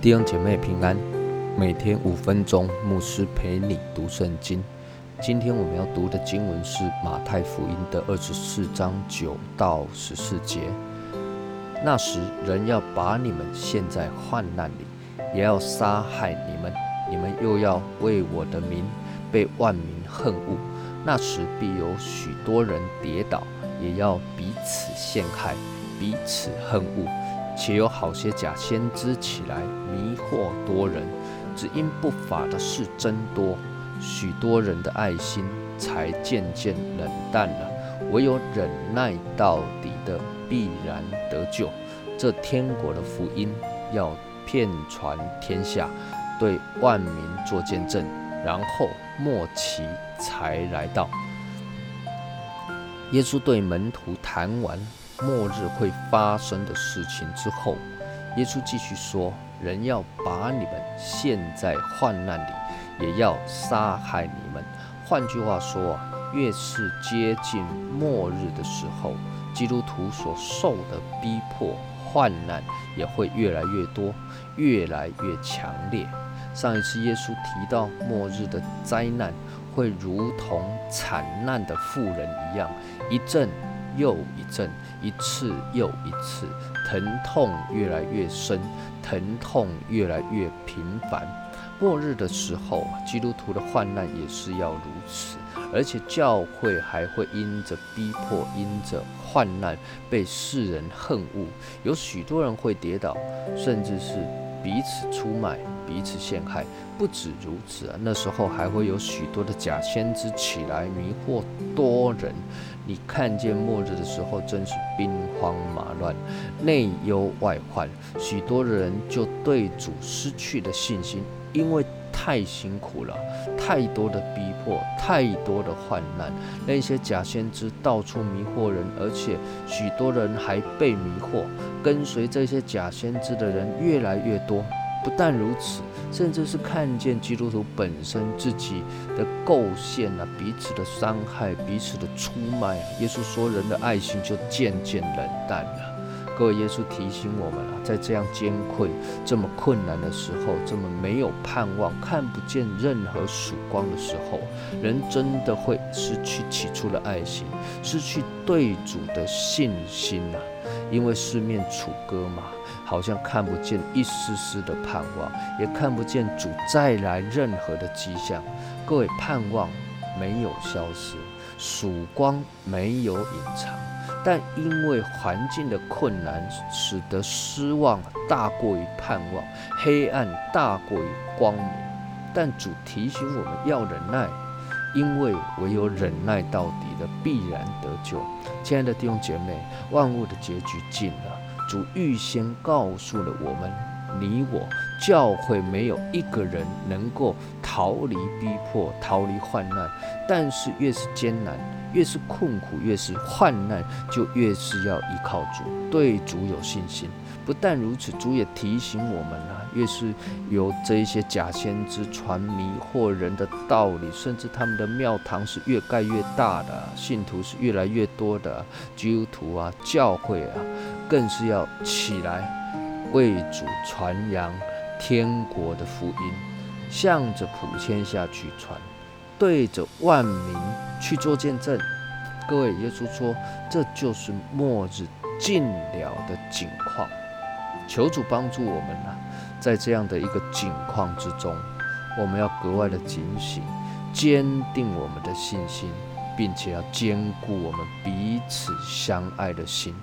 弟兄姐妹平安，每天五分钟，牧师陪你读圣经。今天我们要读的经文是马太福音的二十四章九到十四节。那时，人要把你们陷在患难里，也要杀害你们，你们又要为我的名被万民恨恶。那时必有许多人跌倒，也要彼此陷害，彼此恨恶。且有好些假先知起来迷惑多人，只因不法的事增多，许多人的爱心才渐渐冷淡了。唯有忍耐到底的，必然得救。这天国的福音要遍传天下，对万民做见证，然后末期才来到。耶稣对门徒谈完。末日会发生的事情之后，耶稣继续说：“人要把你们陷在患难里，也要杀害你们。”换句话说，越是接近末日的时候，基督徒所受的逼迫、患难也会越来越多，越来越强烈。上一次耶稣提到末日的灾难会如同惨难的妇人一样，一阵。又一阵，一次又一次，疼痛越来越深，疼痛越来越频繁。末日的时候，基督徒的患难也是要如此，而且教会还会因着逼迫，因着患难被世人恨恶，有许多人会跌倒，甚至是彼此出卖。彼此陷害，不止如此啊！那时候还会有许多的假先知起来迷惑多人。你看见末日的时候，真是兵荒马乱、内忧外患，许多人就对主失去了信心，因为太辛苦了，太多的逼迫，太多的患难。那些假先知到处迷惑人，而且许多人还被迷惑，跟随这些假先知的人越来越多。不但如此，甚至是看见基督徒本身自己的构陷啊，彼此的伤害，彼此的出卖啊。耶稣说，人的爱心就渐渐冷淡了。各位，耶稣提醒我们啊，在这样艰困、这么困难的时候，这么没有盼望、看不见任何曙光的时候，人真的会失去起初的爱心，失去对主的信心啊。因为四面楚歌嘛，好像看不见一丝丝的盼望，也看不见主再来任何的迹象。各位，盼望没有消失，曙光没有隐藏，但因为环境的困难，使得失望大过于盼望，黑暗大过于光明。但主提醒我们要忍耐。因为唯有忍耐到底的，必然得救。亲爱的弟兄姐妹，万物的结局近了，主预先告诉了我们，你我教会没有一个人能够逃离逼迫、逃离患难。但是越是艰难，越是困苦，越是患难，就越是要依靠主，对主有信心。不但如此，主也提醒我们啊，越是有这一些假先知传迷惑人的道理，甚至他们的庙堂是越盖越大的，信徒是越来越多的，基督徒啊，教会啊，更是要起来为主传扬天国的福音，向着普天下去传，对着万民去做见证。各位，耶稣说，这就是末日近了的景况。求主帮助我们呐，在这样的一个境况之中，我们要格外的警醒，坚定我们的信心，并且要兼顾我们彼此相爱的心。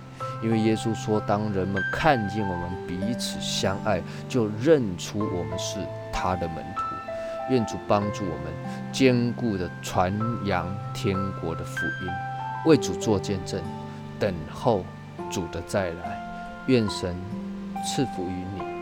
因为耶稣说，当人们看见我们彼此相爱，就认出我们是他的门徒。愿主帮助我们坚固的传扬天国的福音，为主做见证，等候主的再来。愿神。赐福于你。